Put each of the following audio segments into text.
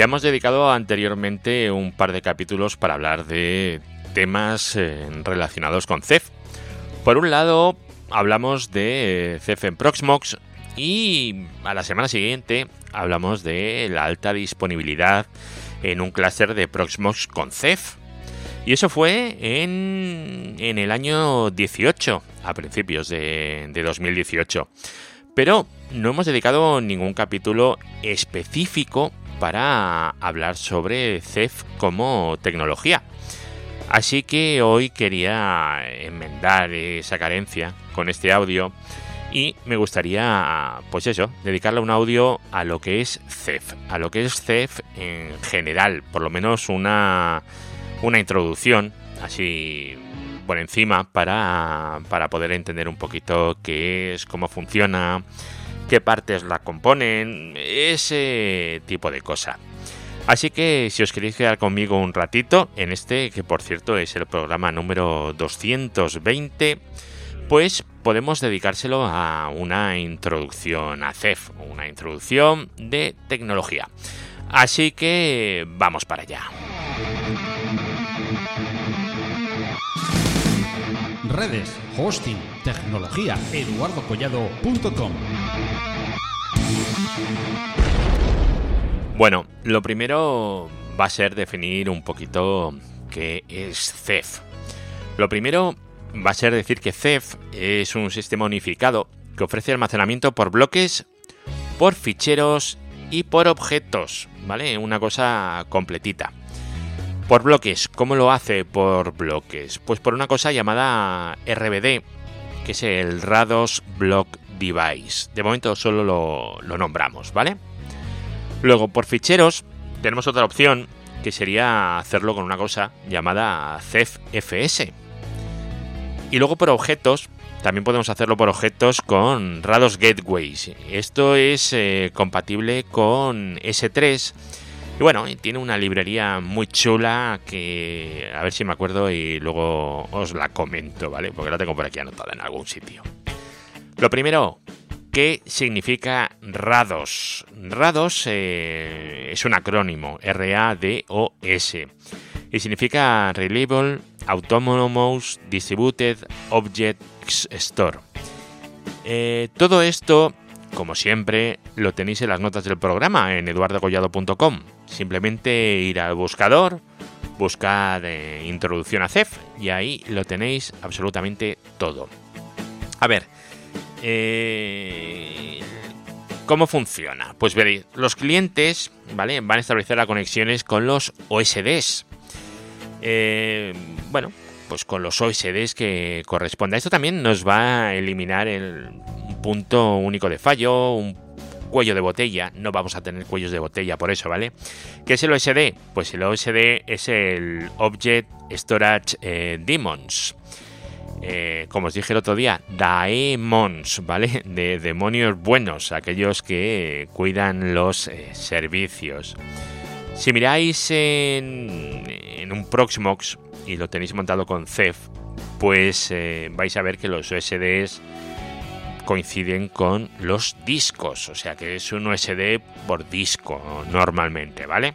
Ya hemos dedicado anteriormente un par de capítulos para hablar de temas eh, relacionados con CEF. Por un lado, hablamos de CEF en Proxmox y a la semana siguiente hablamos de la alta disponibilidad en un clúster de Proxmox con CEF. Y eso fue en, en el año 18, a principios de, de 2018. Pero no hemos dedicado ningún capítulo específico para hablar sobre CEF como tecnología. Así que hoy quería enmendar esa carencia con este audio y me gustaría, pues eso, dedicarle un audio a lo que es CEF, a lo que es CEF en general, por lo menos una, una introducción así por encima para, para poder entender un poquito qué es, cómo funciona, qué partes la componen, ese tipo de cosa. Así que si os queréis quedar conmigo un ratito, en este, que por cierto es el programa número 220, pues podemos dedicárselo a una introducción a CEF, una introducción de tecnología. Así que vamos para allá. Redes, hosting, tecnología, eduardocollado.com. Bueno, lo primero va a ser definir un poquito qué es CEF. Lo primero va a ser decir que CEF es un sistema unificado que ofrece almacenamiento por bloques, por ficheros y por objetos, ¿vale? Una cosa completita. Por bloques, ¿cómo lo hace por bloques? Pues por una cosa llamada RBD, que es el Rados Block Device. De momento solo lo, nombramos, ¿vale? Luego, por ficheros, tenemos otra opción que sería hacerlo con una cosa llamada CEF-FS. Y luego por objetos, también podemos hacerlo por objetos con Rados Gateways. Esto es eh, compatible con S3. Y bueno, tiene una librería muy chula que a ver si me acuerdo y luego os la comento, ¿vale? Porque la tengo por aquí anotada en algún sitio. Lo primero, ¿Qué significa RADOS? RADOS eh, es un acrónimo, R-A-D-O-S, y significa Reliable Autonomous Distributed Objects Store. Eh, todo esto, como siempre, lo tenéis en las notas del programa en eduardocollado.com. Simplemente ir al buscador, buscar eh, introducción a CEF y ahí lo tenéis absolutamente todo. A ver, eh, ¿Cómo funciona? Pues veréis, los clientes van a establecer las conexiones con los OSDs. Eh, bueno, pues con los OSDs que corresponda. Esto también nos va a eliminar el, un punto único de fallo, un cuello de botella. No vamos a tener cuellos de botella por eso, ¿vale? ¿Qué es el OSD? Pues el OSD es el Object Storage eh, Demons. Eh, como os dije el otro día, daemons, ¿vale? De demonios buenos, aquellos que cuidan los eh, servicios. Si miráis en, un Proxmox y lo tenéis montado con CEF, pues eh, vais a ver que los USDs coinciden con los discos, o sea que es un USD por disco normalmente, ¿vale?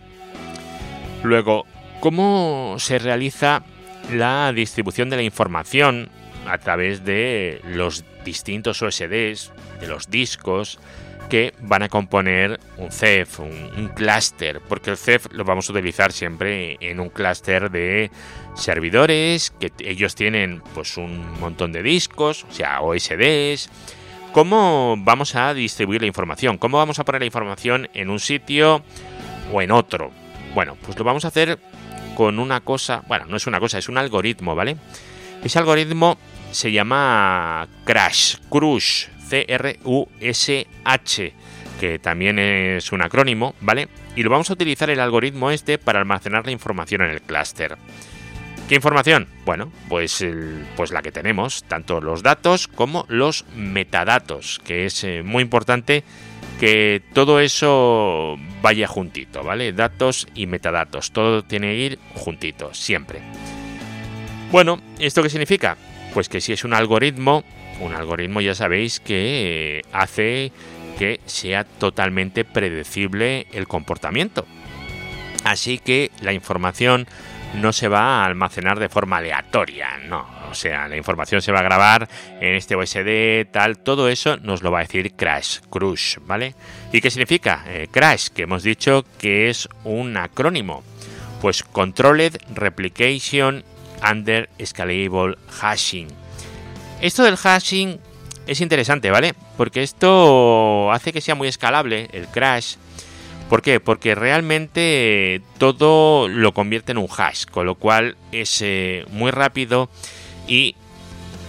Luego, ¿cómo se realiza la distribución de la información a través de los distintos OSDs, de los discos que van a componer un CEF, un, clúster, porque el CEF lo vamos a utilizar siempre en un clúster de servidores, que ellos tienen pues un montón de discos, o sea, OSDs. ¿Cómo vamos a distribuir la información? ¿Cómo vamos a poner la información en un sitio o en otro? Bueno, pues lo vamos a hacer con una cosa, bueno, no es una cosa, es un algoritmo, ¿vale? Ese algoritmo se llama Crash, Crush, C-R-U-S-H, que también es un acrónimo, ¿vale? Y lo vamos a utilizar el algoritmo este para almacenar la información en el clúster. ¿Qué información? Bueno, pues, pues la que tenemos, tanto los datos como los metadatos, que es eh, muy importante que todo eso vaya juntito, ¿vale? Datos y metadatos, todo tiene que ir juntito, siempre. Bueno, ¿esto qué significa? Pues que si es un algoritmo, un algoritmo ya sabéis que hace que sea totalmente predecible el comportamiento. Así que la información no se va a almacenar de forma aleatoria, no. O sea, la información se va a grabar en este USD, tal, todo eso nos lo va a decir Crash, Crush, ¿vale? ¿Y qué significa? Eh, Crash, que hemos dicho que es un acrónimo. Pues Controlled Replication Under Scalable Hashing. Esto del hashing es interesante, ¿vale? Porque esto hace que sea muy escalable el crash ¿Por qué? Porque realmente todo lo convierte en un hash, con lo cual es eh, muy rápido y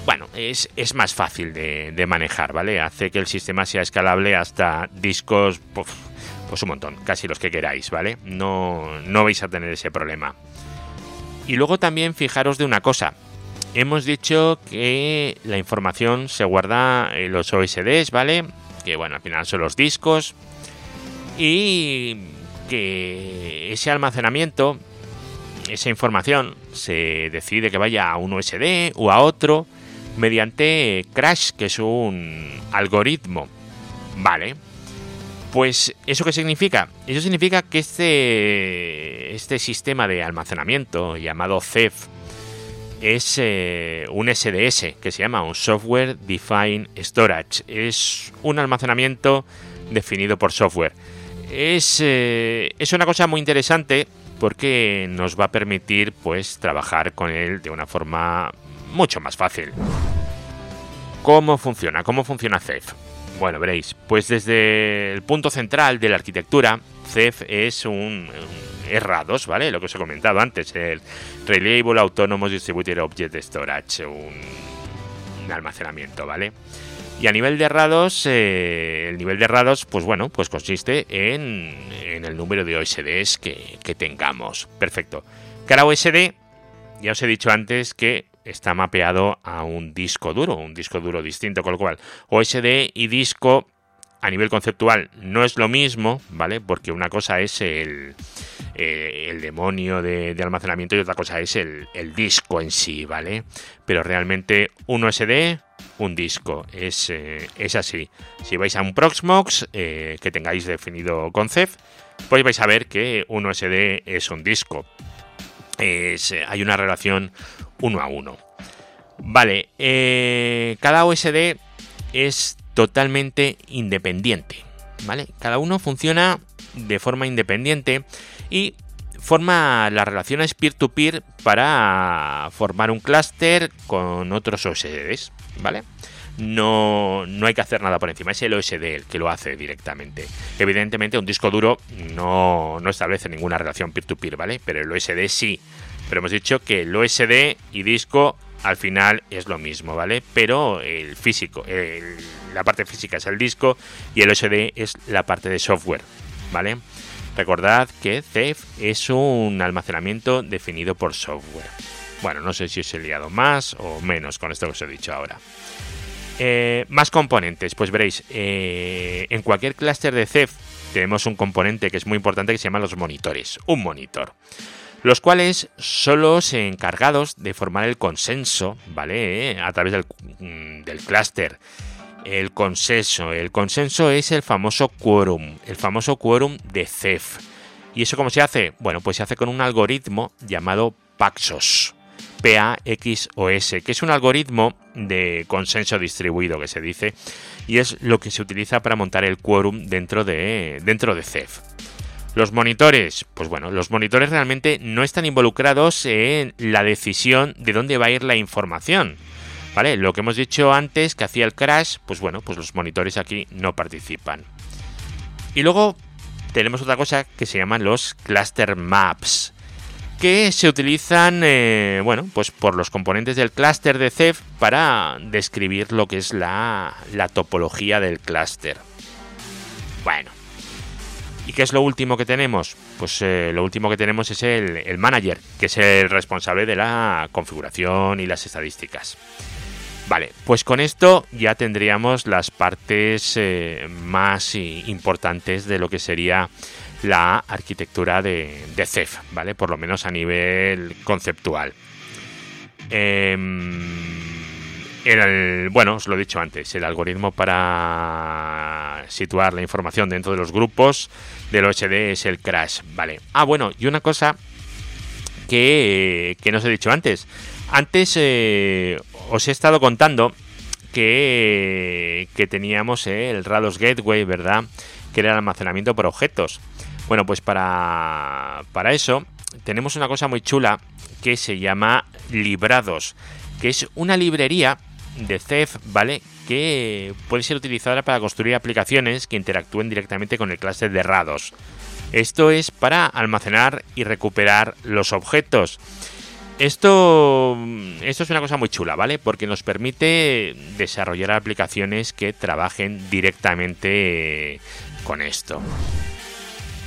bueno, es, más fácil de, manejar, ¿vale? Hace que el sistema sea escalable hasta discos, pues, un montón, casi los que queráis, ¿vale? No, no vais a tener ese problema. Y luego también fijaros de una cosa. Hemos dicho que la información se guarda en los OSDs, ¿vale? Que bueno, al final son los discos, y que ese almacenamiento, esa información, se decide que vaya a un USB o a otro mediante Crash, que es un algoritmo. Vale. Pues, ¿eso qué significa? Eso significa que este, este sistema de almacenamiento llamado CEF es eh, un SDS que se llama un Software Defined Storage. Es un almacenamiento definido por software es, eh, es una cosa muy interesante porque nos va a permitir pues trabajar con él de una forma mucho más fácil. ¿Cómo funciona? ¿Cómo funciona CEF? Bueno, veréis, pues desde el punto central de la arquitectura, CEF es un, un RA2, ¿vale? Lo que os he comentado antes, el Reliable Autonomous Distributed Object Storage, un, un almacenamiento, ¿vale? Y a nivel de errados, eh, el nivel de errados, pues bueno, pues consiste en, el número de OSDs que, que, tengamos. Perfecto. Cada OSD, ya os he dicho antes que está mapeado a un disco duro, un disco duro distinto, con lo cual OSD y disco a nivel conceptual no es lo mismo, ¿vale? Porque una cosa es el, eh, el demonio de, almacenamiento y otra cosa es el, el, disco en sí, ¿vale? Pero realmente un OSD un disco. Es, eh, es así. Si vais a un Proxmox eh, que tengáis definido con CEF, pues vais a ver que un USD es un disco. Es, eh, hay una relación uno a uno. Vale, cada USD es totalmente independiente. ¿Vale? Cada uno funciona de forma independiente y forma las relaciones peer-to-peer para formar un clúster con otros OSDs, ¿vale? No, no hay que hacer nada por encima, es el OSD el que lo hace directamente. Evidentemente un disco duro no, no establece ninguna relación peer-to-peer, ¿vale? Pero el OSD sí. Pero hemos dicho que el OSD y disco al final es lo mismo, ¿vale? Pero el físico, la parte física es el disco y el OSD es la parte de software, ¿vale? Recordad que CEF es un almacenamiento definido por software. Bueno, no sé si os he liado más o menos con esto que os he dicho ahora. Eh, más componentes, pues veréis, eh, en cualquier clúster de CEF tenemos un componente que es muy importante que se llama los monitores, un monitor, los cuales son los encargados de formar el consenso, ¿vale? A través del, mm, del clúster el consenso. El consenso es el famoso quórum, el famoso quórum de CEF. ¿Y eso cómo se hace? Bueno, pues se hace con un algoritmo llamado Paxos. P-A-X-O-S, que es un algoritmo de consenso distribuido que se dice, y es lo que se utiliza para montar el quórum dentro de, dentro de CEF. Los monitores, pues bueno, los monitores realmente no están involucrados en la decisión de dónde va a ir la información. Lo que hemos dicho antes que hacía el crash, pues bueno, pues los monitores aquí no participan. Y luego tenemos otra cosa que se llaman los cluster maps, que se utilizan, eh, bueno, pues por los componentes del clúster de CEF para describir lo que es la, topología del clúster. Bueno, ¿y qué es lo último que tenemos? Pues eh, lo último que tenemos es el manager, que es el responsable de la configuración y las estadísticas. Vale, pues con esto ya tendríamos las partes eh, más importantes de lo que sería la arquitectura de, CEF, ¿vale? Por lo menos a nivel conceptual. Em, el, bueno, os lo he dicho antes, el algoritmo para situar la información dentro de los grupos del OSD es el crash, ¿vale? Ah, bueno, y una cosa que, que no os he dicho antes. Antes eh, os he estado contando que, teníamos eh, el Rados Gateway, ¿verdad? Que era el almacenamiento por objetos. Bueno, pues para, para eso tenemos una cosa muy chula que se llama Librados, que es una librería de CEF, ¿vale? Que puede ser utilizada para construir aplicaciones que interactúen directamente con el cluster de RADOS. Esto es para almacenar y recuperar los objetos. Esto, esto es una cosa muy chula, ¿vale? Porque nos permite desarrollar aplicaciones que trabajen directamente con esto.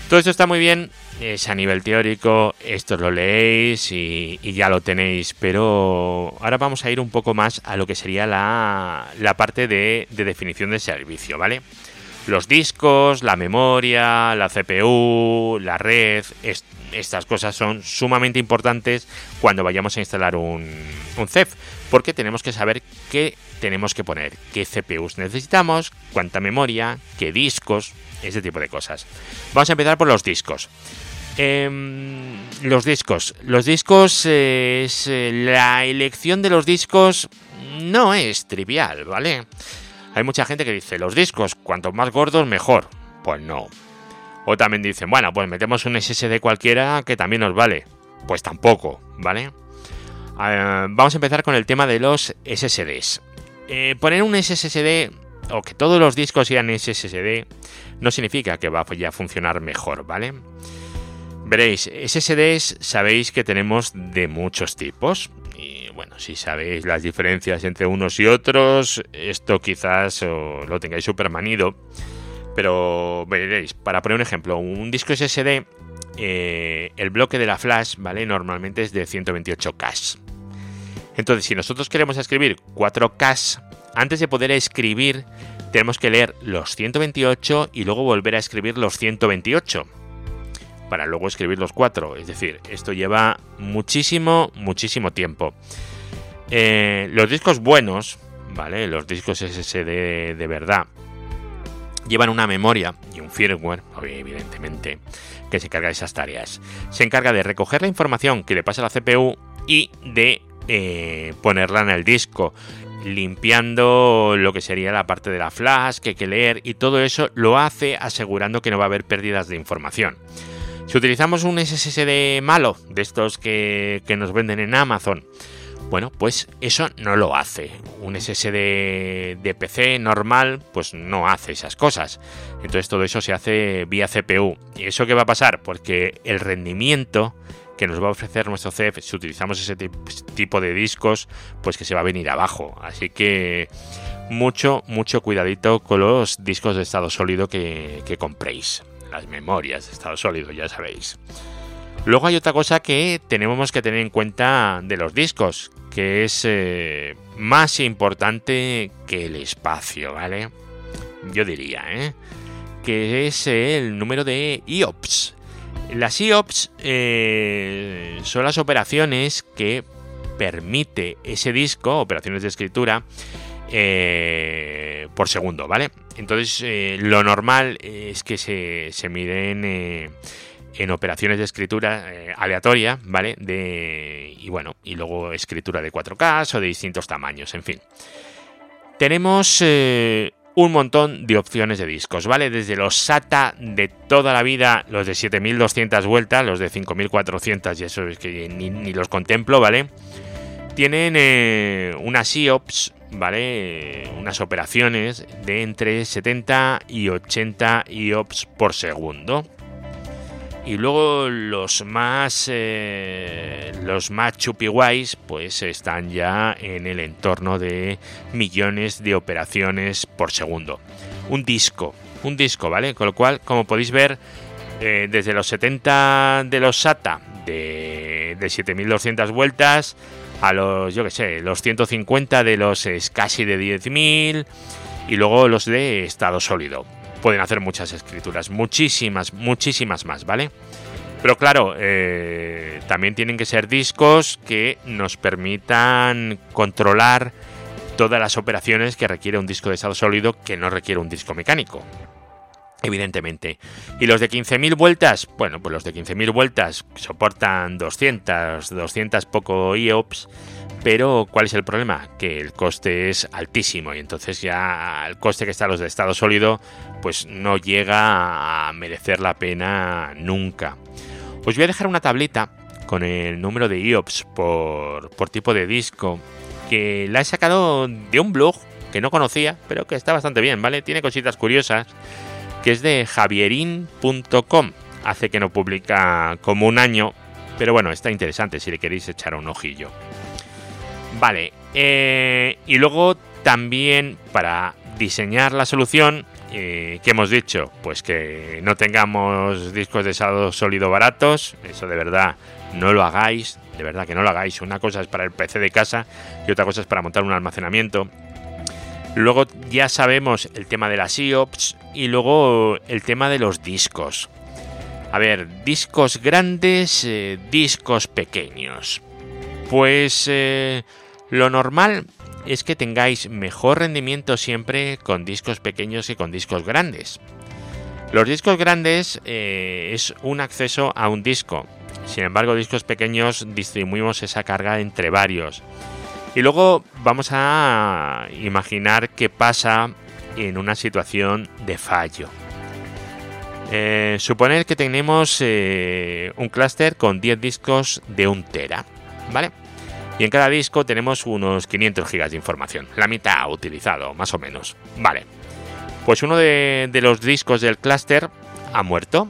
Todo esto está muy bien, es a nivel teórico, esto lo leéis y, ya lo tenéis, pero ahora vamos a ir un poco más a lo que sería la, parte de, definición de servicio, ¿vale? Los discos, la memoria, la CPU, la red, estas cosas son sumamente importantes cuando vayamos a instalar un, un CEF, porque tenemos que saber qué tenemos que poner, qué CPUs necesitamos, cuánta memoria, qué discos, ese tipo de cosas. Vamos a empezar por los discos. Em, los discos. Los discos, es, eh, la elección de los discos no es trivial, ¿vale? Hay mucha gente que dice, los discos, cuanto más gordos, mejor. Pues no. O también dicen, bueno, pues metemos un SSD cualquiera que también nos vale. Pues tampoco, ¿vale? Ah, vamos a empezar con el tema de los SSDs. Eh, poner un SSD o que todos los discos sean SSD no significa que vaya a funcionar mejor, ¿vale? Veréis, SSDs sabéis que tenemos de muchos tipos. Bueno, si sabéis las diferencias entre unos y otros, esto quizás lo tengáis súper manido. Pero veréis, para poner un ejemplo, un disco SSD, eh, el bloque de la flash, ¿vale? Normalmente es de 128K. Entonces, si nosotros queremos escribir 4K, antes de poder escribir, tenemos que leer los 128 y luego volver a escribir los 128 para luego escribir los 4. Es decir, esto lleva muchísimo, muchísimo tiempo. Eh, los discos buenos, ¿vale? Los discos SSD de verdad, llevan una memoria y un firmware, evidentemente, que se encarga de esas tareas. Se encarga de recoger la información que le pasa a la CPU y de eh, ponerla en el disco, limpiando lo que sería la parte de la flash que hay que leer y todo eso lo hace asegurando que no va a haber pérdidas de información. Si utilizamos un SSD malo, de estos que, que nos venden en Amazon, bueno, pues eso no lo hace. Un SSD de PC normal, pues no hace esas cosas. Entonces todo eso se hace vía CPU. ¿Y eso qué va a pasar? Porque el rendimiento que nos va a ofrecer nuestro CEF si utilizamos ese tipo de discos, pues que se va a venir abajo. Así que mucho, mucho cuidadito con los discos de estado sólido que, compréis. Las memorias de estado sólido, ya sabéis. Luego hay otra cosa que tenemos que tener en cuenta de los discos, que es eh, más importante que el espacio, ¿vale? Yo diría, ¿eh? Que es el número de IOPS, las IOPS eh, son las operaciones que permite ese disco, operaciones de escritura, eh, por segundo, ¿vale? Entonces, eh, lo normal es que se, miden en operaciones de escritura aleatoria, ¿vale? De, y bueno, y luego escritura de 4K o de distintos tamaños, en fin. Tenemos un montón de opciones de discos, ¿vale? Desde los SATA de toda la vida, los de 7200 vueltas, los de 5400, y eso es que ni, los contemplo, ¿vale? Tienen eh, unas IOPS, ¿vale? Unas operaciones de entre 70 y 80 IOPS por segundo. Y luego los más eh, más chupiguays pues están ya en el entorno de millones de operaciones por segundo. Un disco, un disco, ¿vale? Con lo cual, como podéis ver, eh, desde los 70 de los SATA de, de 7200 vueltas a los, yo que sé, los 150 de los casi de 10.000 y luego los de estado sólido pueden hacer muchas escrituras, muchísimas, muchísimas más, ¿vale? Pero claro, eh, también tienen que ser discos que nos permitan controlar todas las operaciones que requiere un disco de estado sólido que no requiere un disco mecánico. Evidentemente. ¿Y los de 15.000 vueltas? Bueno, pues los de 15.000 vueltas soportan 200, 200 poco IOPS, pero ¿cuál es el problema? Que el coste es altísimo y entonces ya el coste que está los de estado sólido pues no llega a merecer la pena nunca. Os voy a dejar una tableta con el número de IOPS por, por tipo de disco que la he sacado de un blog que no conocía, pero que está bastante bien, ¿vale? Tiene cositas curiosas, que es de javierin.com. Hace que no publica como un año, pero bueno, está interesante si le queréis echar un ojillo. Vale, eh, y luego también para diseñar la solución, eh, ¿qué hemos dicho? Pues que no tengamos discos de estado sólido baratos, eso de verdad no lo hagáis, de verdad que no lo hagáis. Una cosa es para el PC de casa y otra cosa es para montar un almacenamiento. Luego ya sabemos el tema de las IOPS y luego el tema de los discos. A ver, discos grandes, eh, discos pequeños. Pues eh, lo normal es que tengáis mejor rendimiento siempre con discos pequeños que con discos grandes. Los discos grandes eh, es un acceso a un disco, sin embargo, discos pequeños distribuimos esa carga entre varios. Y luego vamos a imaginar qué pasa en una situación de fallo. Eh, suponer que tenemos eh, un clúster con 10 discos de 1 tera, ¿vale? Y en cada disco tenemos unos 500 gigas de información, la mitad utilizado, más o menos, ¿vale? Pues uno de, los discos del clúster ha muerto,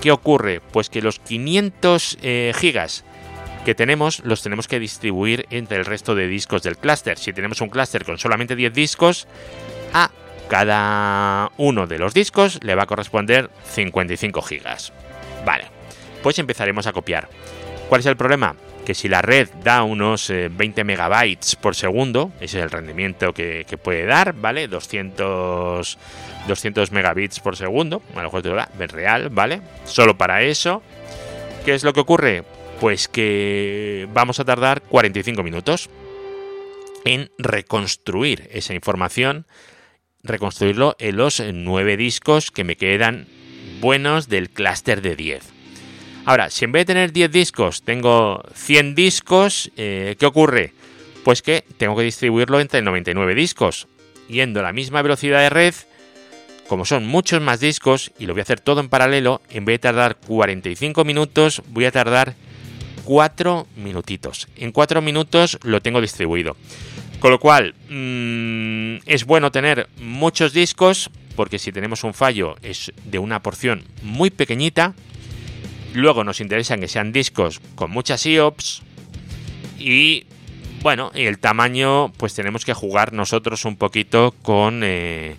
¿Qué ocurre? Pues que los 500 eh, gigas que tenemos los tenemos que distribuir entre el resto de discos del clúster. Si tenemos un clúster con solamente 10 discos, a cada uno de los discos le va a corresponder 55 gigas. Vale, pues empezaremos a copiar. ¿Cuál es el problema? Que si la red da unos 20 eh, megabytes por segundo, ese es el rendimiento que, puede dar, ¿vale? 200 200 megabits por segundo, a lo mejor de real, ¿vale? Solo para eso. ¿Qué es lo que ocurre? Pues que vamos a tardar 45 minutos en reconstruir esa información, reconstruirlo en los 9 discos que me quedan buenos del clúster de 10. Ahora, si en vez de tener 10 discos tengo 100 discos, eh, ¿qué ocurre? Pues que tengo que distribuirlo entre 99 discos. Yendo a la misma velocidad de red, como son muchos más discos y lo voy a hacer todo en paralelo, en vez de tardar 45 minutos, voy a tardar 4 minutitos. En 4 minutos lo tengo distribuido. Con lo cual, mmm, es bueno tener muchos discos, porque si tenemos un fallo es de una porción muy pequeñita. Luego nos interesa que sean discos con muchas IOPS. Y bueno, el tamaño, pues tenemos que jugar nosotros un poquito con... Eh,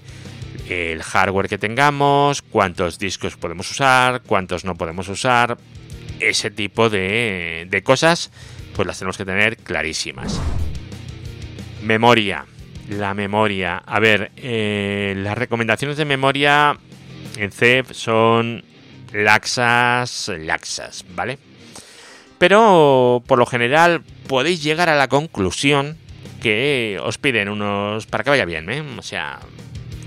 el hardware que tengamos, cuántos discos podemos usar, cuántos no podemos usar, ese tipo de, cosas, pues las tenemos que tener clarísimas. Memoria. La memoria. A ver, eh, las recomendaciones de memoria en CEP son laxas, laxas, ¿vale? Pero por lo general podéis llegar a la conclusión que os piden unos para que vaya bien, ¿eh? O sea,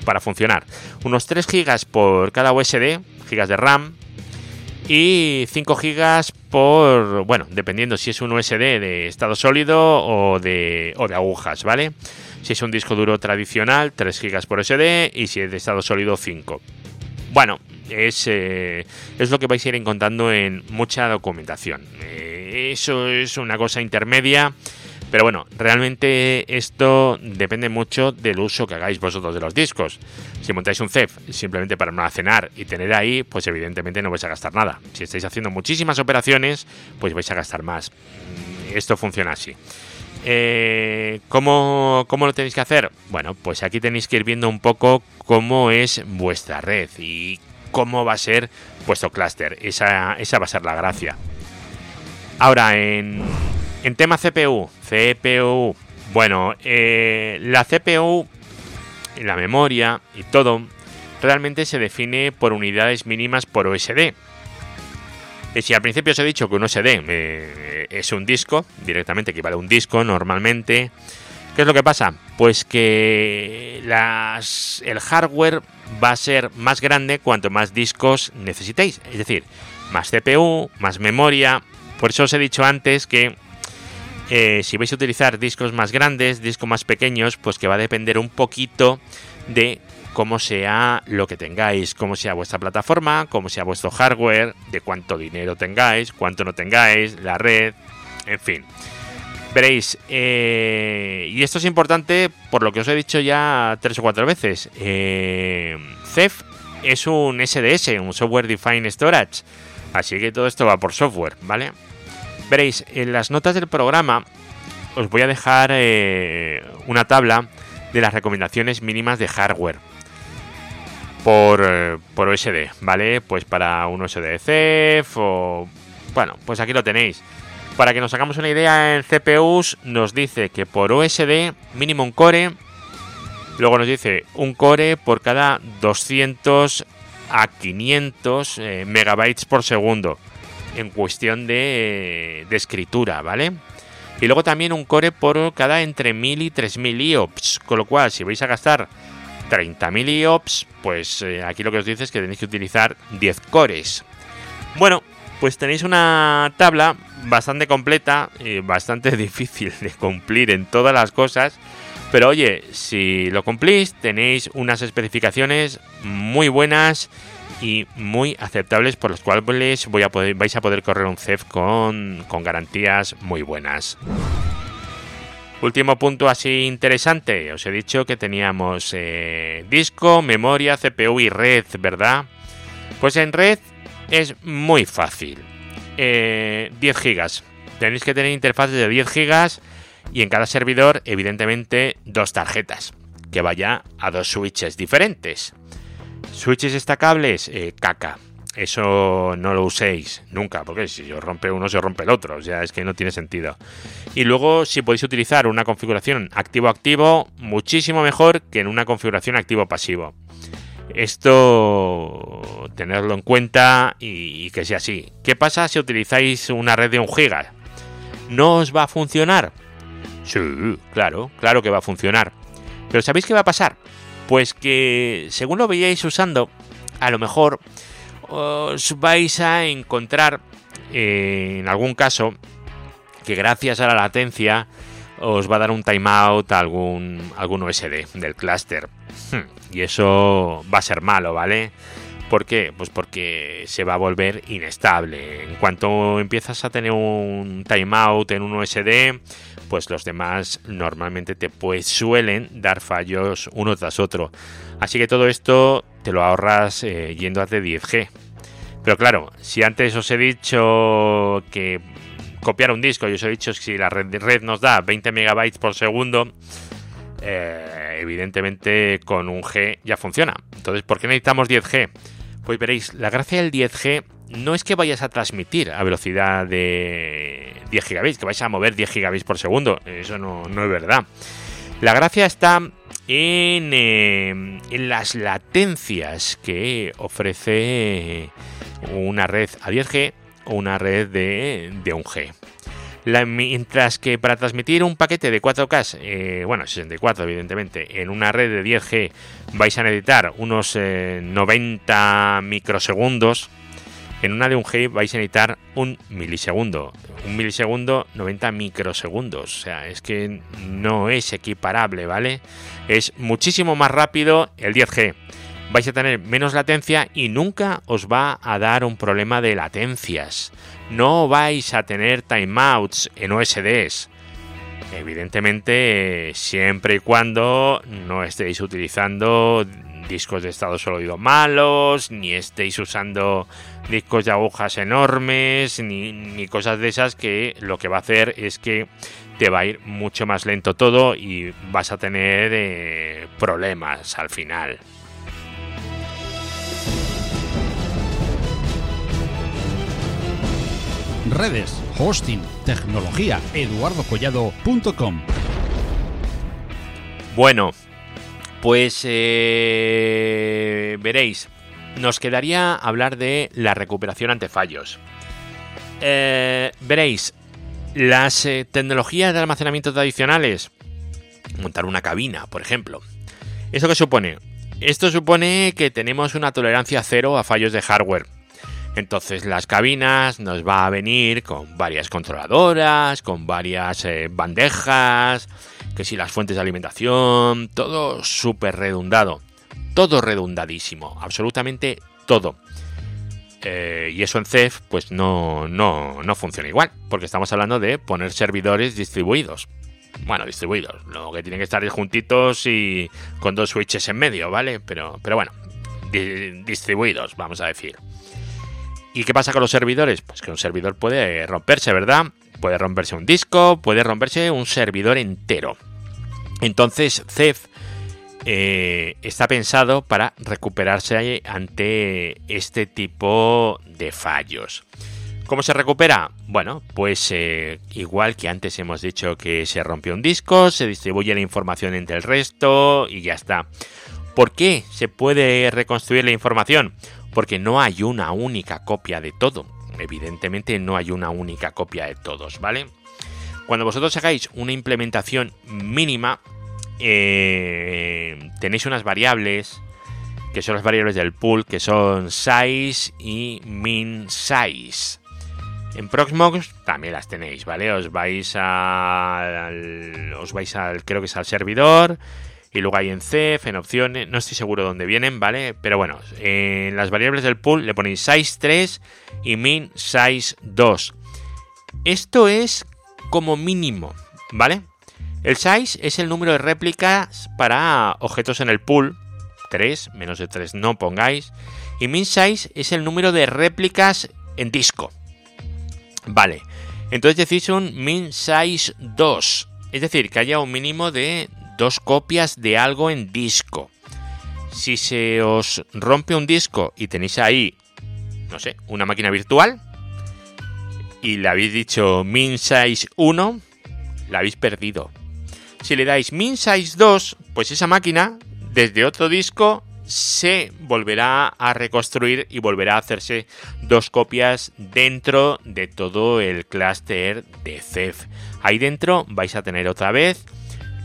para funcionar. Unos 3 GB por cada USD, gigas de RAM, y 5 GB por, bueno, dependiendo si es un USD de estado sólido o de, o de agujas, ¿vale? Si es un disco duro tradicional, 3 GB por USD y si es de estado sólido, 5. Bueno, es, eh, es lo que vais a ir encontrando en mucha documentación. Eh, eso es una cosa intermedia pero bueno, realmente esto depende mucho del uso que hagáis vosotros de los discos. Si montáis un CEF simplemente para almacenar y tener ahí, pues evidentemente no vais a gastar nada. Si estáis haciendo muchísimas operaciones, pues vais a gastar más. Mm, esto funciona así. Eh, ¿cómo, ¿Cómo lo tenéis que hacer? Bueno, pues aquí tenéis que ir viendo un poco cómo es vuestra red y cómo va a ser vuestro clúster. Esa, esa va a ser la gracia. Ahora, en, en tema CPU, CPU, bueno, eh, la CPU, la memoria y todo, realmente se define por unidades mínimas por OSD. Y si al principio os he dicho que un OSD eh, es un disco, directamente equivale a un disco normalmente, ¿Qué es lo que pasa? Pues que el hardware va a ser más grande cuanto más discos necesitéis. Es decir, más CPU, más memoria. Por eso os he dicho antes que eh, si vais a utilizar discos más grandes, discos más pequeños, pues que va a depender un poquito de cómo sea lo que tengáis, cómo sea vuestra plataforma, cómo sea vuestro hardware, de cuánto dinero tengáis, cuánto no tengáis, la red, en fin. Veréis, eh, y esto es importante por lo que os he dicho ya tres o cuatro veces. Eh, CEF es un SDS, un Software Defined Storage, así que todo esto va por software, ¿vale? Veréis, en las notas del programa os voy a dejar eh, una tabla de las recomendaciones mínimas de hardware por, eh, por OSD, ¿vale? Pues para un OSD CEF o... Bueno, pues aquí lo tenéis. Para que nos hagamos una idea en CPUs, nos dice que por OSD mínimo un core, luego nos dice un core por cada 200 a 500 eh, megabytes por segundo en cuestión de, escritura, ¿vale? Y luego también un core por cada entre 1000 y 3000 IOPS, con lo cual si vais a gastar 30.000 IOPS, pues eh, aquí lo que os dice es que tenéis que utilizar 10 cores. Bueno, pues tenéis una tabla bastante completa y bastante difícil de cumplir en todas las cosas. Pero oye, si lo cumplís, tenéis unas especificaciones muy buenas y muy aceptables por las cuales voy a poder, vais a poder correr un CEF con, garantías muy buenas. Último punto así interesante, os he dicho que teníamos eh, disco, memoria, CPU y red, ¿verdad? Pues en red es muy fácil. 10 eh, gigas. Tenéis que tener interfaces de 10 gigas y en cada servidor, evidentemente, dos tarjetas que vaya a dos switches diferentes. Switches destacables, eh, caca. Eso no lo uséis nunca, porque si os rompe uno, se rompe el otro. O sea, es que no tiene sentido. Y luego, si podéis utilizar una configuración activo-activo, muchísimo mejor que en una configuración activo-pasivo. Esto, tenerlo en cuenta y, que sea así. ¿Qué pasa si utilizáis una red de 1 giga? ¿No os va a funcionar? Sí, claro, claro que va a funcionar. Pero ¿sabéis qué va a pasar? Pues que según lo veíais usando, a lo mejor os vais a encontrar eh, en algún caso que gracias a la latencia os va a dar un timeout a algún, algún USD del clúster. Hmm, y eso va a ser malo, ¿vale? ¿Por qué? Pues porque se va a volver inestable. En cuanto empiezas a tener un timeout en un USD, pues los demás normalmente te pues, suelen dar fallos uno tras otro. Así que todo esto te lo ahorras eh, yendo a T10G. Pero claro, si antes os he dicho que copiar un disco y os he dicho que si la red, red nos da 20 megabytes por segundo, eh, evidentemente con un G ya funciona. Entonces, ¿por qué necesitamos 10G? Pues veréis, la gracia del 10G no es que vayas a transmitir a velocidad de 10 gigabits, que vais a mover 10 gigabits por segundo. Eso no, es verdad. La gracia está en, eh, en, las latencias que ofrece una red a 10G o una red de, de 1G mientras que para transmitir un paquete de 4K, eh, bueno, 64 evidentemente, en una red de 10G vais a necesitar unos 90 eh, microsegundos, en una de 1G vais a necesitar un milisegundo. Un milisegundo, 90 microsegundos. O sea, es que no es equiparable, ¿vale? Es muchísimo más rápido el 10G. Vais a tener menos latencia y nunca os va a dar un problema de latencias no vais a tener timeouts en OSDs. Evidentemente, siempre y cuando no estéis utilizando discos de estado sólido malos, ni estéis usando discos de agujas enormes, ni, cosas de esas que lo que va a hacer es que te va a ir mucho más lento todo y vas a tener eh, problemas al final. Redes, hosting, tecnología, eduardocollado.com. Bueno, pues eh, veréis, nos quedaría hablar de la recuperación ante fallos. Eh, veréis, las eh, tecnologías de almacenamiento tradicionales montar una cabina, por ejemplo. ¿Eso qué supone? Esto supone que tenemos una tolerancia cero a fallos de hardware. Entonces las cabinas nos va a venir con varias controladoras, con varias eh, bandejas, que si las fuentes de alimentación, todo súper redundado, todo redundadísimo, absolutamente todo. Eh, y eso en CEF pues no, no, no funciona igual, porque estamos hablando de poner servidores distribuidos. Bueno, distribuidos, lo que tienen que estar juntitos y con dos switches en medio, ¿vale? Pero, pero bueno, distribuidos, vamos a decir. ¿Y qué pasa con los servidores? Pues que un servidor puede romperse, ¿verdad? Puede romperse un disco, puede romperse un servidor entero. Entonces, CEF eh, está pensado para recuperarse ante este tipo de fallos. ¿Cómo se recupera? Bueno, pues eh, igual que antes hemos dicho que se rompió un disco, se distribuye la información entre el resto y ya está. ¿Por qué se puede reconstruir la información? Porque no hay una única copia de todo. Evidentemente no hay una única copia de todos, ¿vale? Cuando vosotros hagáis una implementación mínima, eh, tenéis unas variables que son las variables del pool, que son size y min size. En Proxmox también las tenéis, ¿vale? Os vais al, os vais al, creo que es al servidor, y luego hay en CEF, en opciones, no estoy seguro dónde vienen, ¿vale? Pero bueno, en las variables del pool le ponéis size 3 y min size 2. Esto es como mínimo, ¿vale? El size es el número de réplicas para objetos en el pool, 3, menos de 3 no pongáis, y min size es el número de réplicas en disco. Vale, entonces decís un min size 2, es decir, que haya un mínimo de dos copias de algo en disco. Si se os rompe un disco y tenéis ahí, no sé, una máquina virtual y le habéis dicho min size 1, la habéis perdido. Si le dais min size 2, pues esa máquina desde otro disco se volverá a reconstruir y volverá a hacerse dos copias dentro de todo el clúster de CEF. Ahí dentro vais a tener otra vez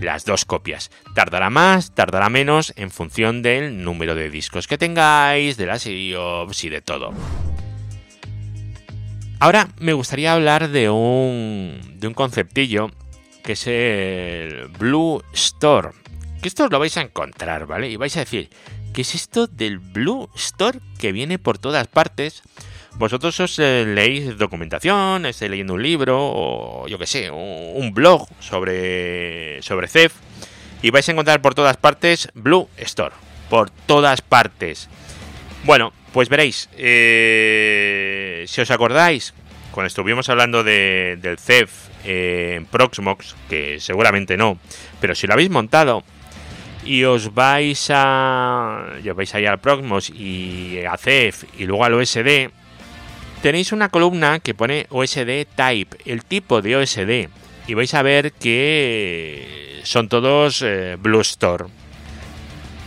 las dos copias. Tardará más, tardará menos en función del número de discos que tengáis, de las IOPS y de todo. Ahora me gustaría hablar de un, de un conceptillo que es el Blue Store. Que esto lo vais a encontrar, ¿vale? Y vais a decir, ¿qué es esto del Blue Store que viene por todas partes? Vosotros os eh, leéis documentación, estáis leyendo un libro o yo que sé, un, blog sobre, sobre CEF y vais a encontrar por todas partes Blue Store. Por todas partes. Bueno, pues veréis, eh, si os acordáis, cuando estuvimos hablando de, del CEF en Proxmox, que seguramente no, pero si lo habéis montado y os vais a. Os vais ahí al Proxmox y a CEF y luego al OSD, tenéis una columna que pone OSD Type, el tipo de OSD, y vais a ver que son todos eh, Blue Store.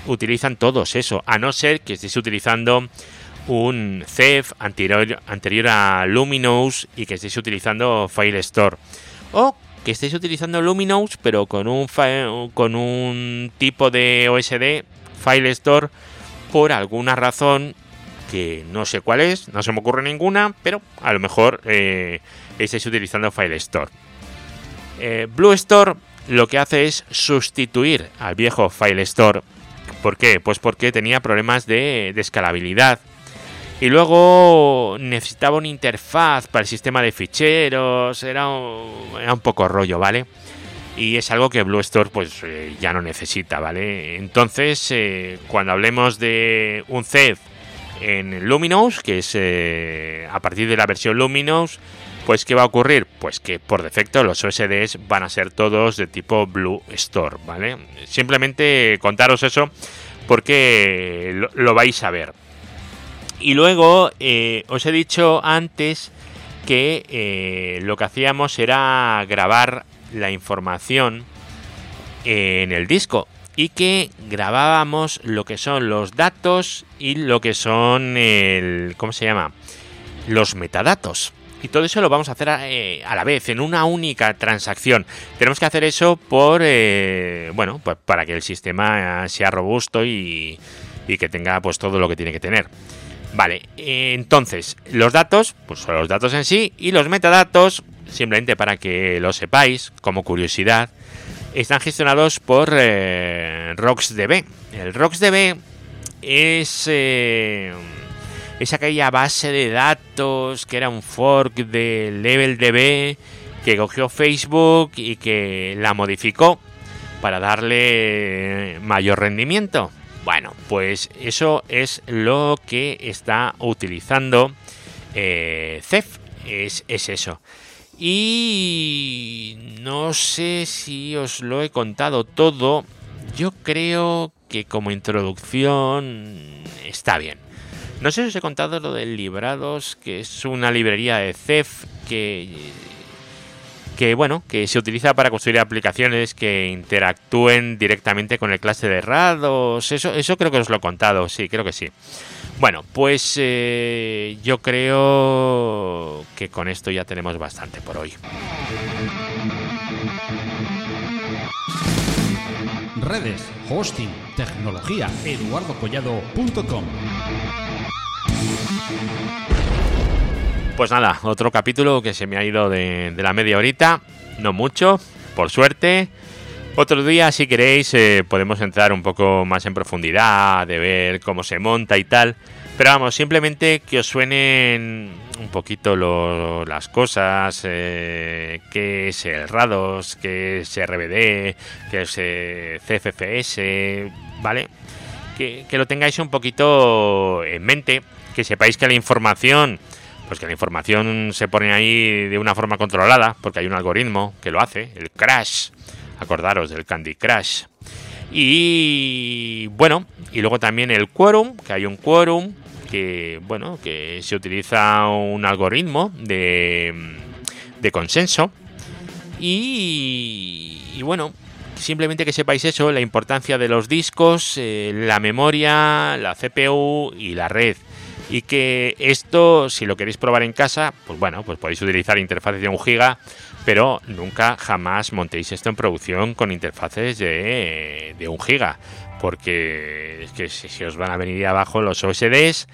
Utilizan todos eso, a no ser que estéis utilizando un CEF anterior, anterior a Luminous y que estéis utilizando File Store. O que estéis utilizando Luminous pero con un, con un tipo de OSD File Store por alguna razón que no sé cuál es, no se me ocurre ninguna, pero a lo mejor eh, estáis utilizando File Store. Eh, Blue Store lo que hace es sustituir al viejo File Store. ¿Por qué? Pues porque tenía problemas de, escalabilidad. Y luego necesitaba una interfaz para el sistema de ficheros. Era un, poco rollo, ¿vale? y es algo que Blue Store pues eh, ya no necesita, ¿vale? Entonces, cuando hablemos de un CEF en Luminous, que es eh, a partir de la versión Luminous, pues ¿qué va a ocurrir? Pues que por defecto los OSDs van a ser todos de tipo Blue Store, ¿vale? Simplemente contaros eso porque lo, vais a ver. Y luego eh, os he dicho antes que eh, lo que hacíamos era grabar la información en el disco y que grabábamos lo que son los datos y lo que son el ¿cómo se llama? los metadatos. y todo eso lo vamos a hacer a, eh, a, la vez, en una única transacción. Tenemos que hacer eso por, eh, bueno, pues para que el sistema sea robusto y, y, que tenga pues todo lo que tiene que tener. Vale, entonces, los datos, pues son los datos en sí, y los metadatos, simplemente para que lo sepáis, como curiosidad, están gestionados por eh, RocksDB. El RocksDB es... Eh, es aquella base de datos que era un fork de LevelDB que cogió Facebook y que la modificó para darle mayor rendimiento. Bueno, pues eso es lo que está utilizando eh, es eso. Y no sé si os lo he contado todo. Yo creo que como introducción está bien. No sé si os he contado lo del Librados, que es una librería de CEF que, que bueno, que se utiliza para construir aplicaciones que interactúen directamente con el clase de RADOS. Eso, eso creo que os lo he contado, sí, creo que sí. Bueno, pues eh, yo creo que con esto ya tenemos bastante por hoy. Redes, hosting, tecnología, eduardocollado.com. Pues nada, otro capítulo que se me ha ido de, la media horita, no mucho, por suerte. Otro día, si queréis, eh, podemos entrar un poco más en profundidad, de ver cómo se monta y tal. Pero vamos, simplemente que os suenen un poquito las cosas, eh, qué es el RADOS, qué es RBD, qué es eh, CFFS, ¿vale? Que lo tengáis un poquito en mente, que sepáis que la información pues que la información se pone ahí de una forma controlada, porque hay un algoritmo que lo hace, el crash, acordaros del Candy Crash. Y bueno, y luego también el quórum, que hay un quórum que bueno, que se utiliza un algoritmo de, consenso. Y, y, bueno, simplemente que sepáis eso, la importancia de los discos, eh, la memoria, la CPU y la red. Y que esto, si lo queréis probar en casa, pues bueno, pues podéis utilizar interfaces de 1 giga pero nunca jamás montéis esto en producción con interfaces de, de 1 giga, porque es que si os van a venir abajo los OSDs,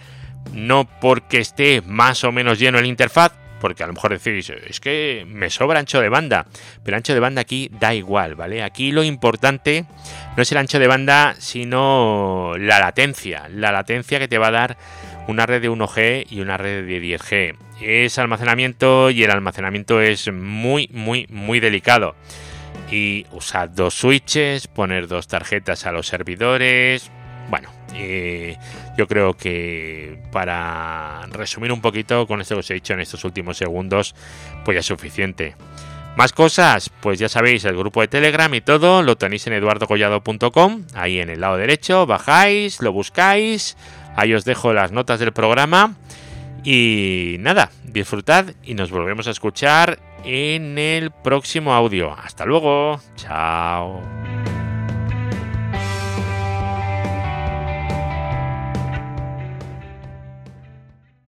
no porque esté más o menos lleno el interfaz, porque a lo mejor decís, es que me sobra ancho de banda, pero ancho de banda aquí da igual, ¿vale? Aquí lo importante no es el ancho de banda, sino la latencia, la latencia que te va a dar una red de 1G y una red de 10G. Es almacenamiento y el almacenamiento es muy, muy, muy delicado. Y usar dos switches, poner dos tarjetas a los servidores. Bueno, eh, yo creo que para resumir un poquito con esto que os he dicho en estos últimos segundos, pues ya es suficiente. Más cosas, pues ya sabéis, el grupo de Telegram y todo lo tenéis en eduardocollado.com, ahí en el lado derecho, bajáis, lo buscáis, ahí os dejo las notas del programa y nada, disfrutad y nos volvemos a escuchar en el próximo audio. Hasta luego, chao.